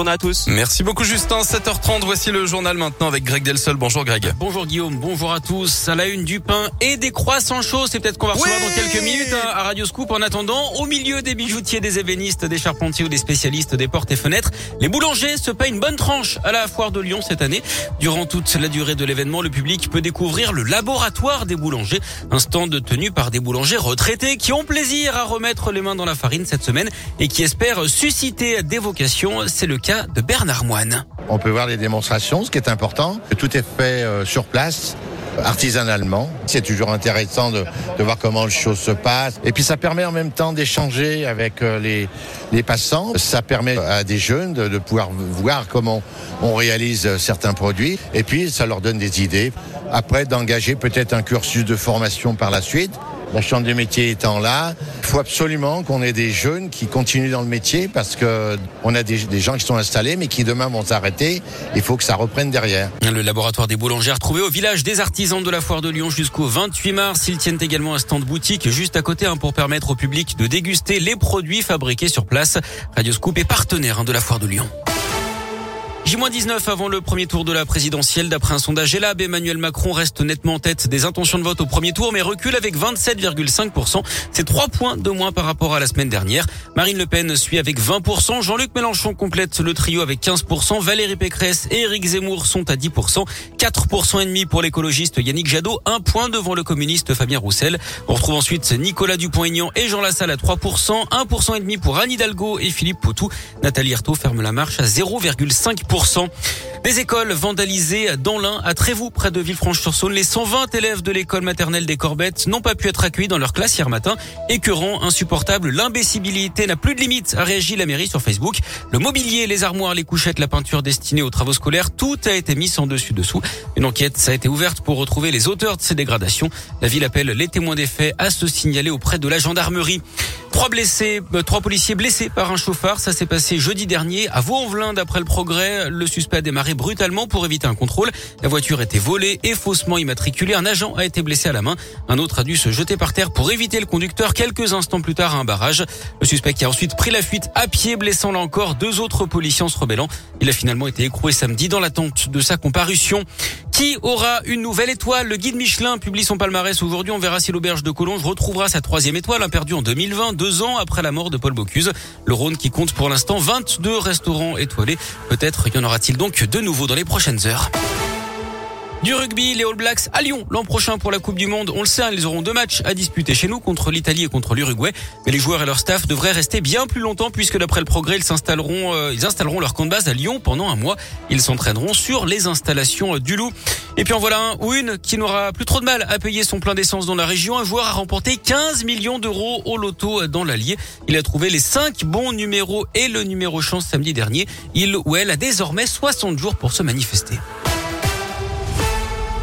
Bonjour à tous. Merci beaucoup Justin. 7h30, voici le journal maintenant avec Greg Delsol. Bonjour Greg. Bonjour Guillaume, bonjour à tous. À la une du pain et des croissants chauds, c'est peut-être qu'on va recevoir dans quelques minutes hein, à Radio Scoop. En attendant, au milieu des bijoutiers, des ébénistes, des charpentiers ou des spécialistes des portes et fenêtres, les boulangers se payent une bonne tranche à la foire de Lyon cette année. Durant toute la durée de l'événement, le public peut découvrir le laboratoire des boulangers, un stand tenu par des boulangers retraités qui ont plaisir à remettre les mains dans la farine cette semaine et qui espèrent susciter des vocations. C'est le de Bernard Moine. On peut voir les démonstrations, ce qui est important. Tout est fait euh, sur place artisanalement. C'est toujours intéressant de, voir comment les choses se passent. Et puis ça permet en même temps d'échanger avec euh, les, passants. Ça permet à des jeunes de, de, pouvoir voir comment on réalise certains produits. Et puis ça leur donne des idées. Après, d'engager peut-être un cursus de formation par la suite. La chambre des métiers étant là, il faut absolument qu'on ait des jeunes qui continuent dans le métier parce que on a des, gens qui sont installés mais qui demain vont s'arrêter. Il faut que ça reprenne derrière. Le laboratoire des boulangères trouvé au village des artisans de la foire de Lyon jusqu'au 28 mars. Ils tiennent également un stand boutique juste à côté hein, pour permettre au public de déguster les produits fabriqués sur place. Radio Scoop est partenaire hein, de la foire de Lyon. J-19 avant le premier tour de la présidentielle. D'après un sondage ELAB, Emmanuel Macron reste nettement en tête des intentions de vote au premier tour, mais recule avec 27,5%. C'est trois points de moins par rapport à la semaine dernière. Marine Le Pen suit avec 20%. Jean-Luc Mélenchon complète le trio avec 15%. Valérie Pécresse et Éric Zemmour sont à 10%. 4% et demi pour l'écologiste Yannick Jadot. Un point devant le communiste Fabien Roussel. On retrouve ensuite Nicolas Dupont-Aignan et Jean Lassalle à 3%. 1% et demi pour Anne Hidalgo et Philippe Poutou. Nathalie Arthaud ferme la marche à 0,5%. Des écoles vandalisées dans l'Ain, à Trévoux, près de Villefranche-sur-Saône. Les 120 élèves de l'école maternelle des Corbettes n'ont pas pu être accueillis dans leur classe hier matin. Écœurant, insupportable, l'imbécibilité n'a plus de limite, a réagi la mairie sur Facebook. Le mobilier, les armoires, les couchettes, la peinture destinée aux travaux scolaires, tout a été mis en dessus-dessous. Une enquête a été ouverte pour retrouver les auteurs de ces dégradations. La ville appelle les témoins des faits à se signaler auprès de la gendarmerie. Trois blessés, euh, trois policiers blessés par un chauffard. Ça s'est passé jeudi dernier à Vaux-en-Velin. D'après le progrès, le suspect a démarré brutalement pour éviter un contrôle. La voiture était volée et faussement immatriculée. Un agent a été blessé à la main. Un autre a dû se jeter par terre pour éviter le conducteur quelques instants plus tard à un barrage. Le suspect qui a ensuite pris la fuite à pied, blessant là encore deux autres policiers en se rebellant. Il a finalement été écroué samedi dans l'attente de sa comparution. Qui aura une nouvelle étoile? Le guide Michelin publie son palmarès aujourd'hui. On verra si l'auberge de Collonges retrouvera sa troisième étoile, perdue en 2020, deux ans après la mort de Paul Bocuse. Le Rhône qui compte pour l'instant 22 restaurants étoilés. Peut-être y en aura-t-il donc de nouveau dans les prochaines heures. Du rugby, les All Blacks à Lyon l'an prochain pour la Coupe du Monde. On le sait, hein, ils auront deux matchs à disputer chez nous contre l'Italie et contre l'Uruguay. Mais les joueurs et leur staff devraient rester bien plus longtemps puisque d'après le progrès, ils s'installeront, euh, ils installeront leur camp de base à Lyon pendant un mois. Ils s'entraîneront sur les installations euh, du Loup. Et puis en voilà un ou une qui n'aura plus trop de mal à payer son plein d'essence dans la région. Un joueur a remporté 15 millions d'euros au loto euh, dans l'Allier. Il a trouvé les cinq bons numéros et le numéro chance samedi dernier. Il ou elle a désormais 60 jours pour se manifester.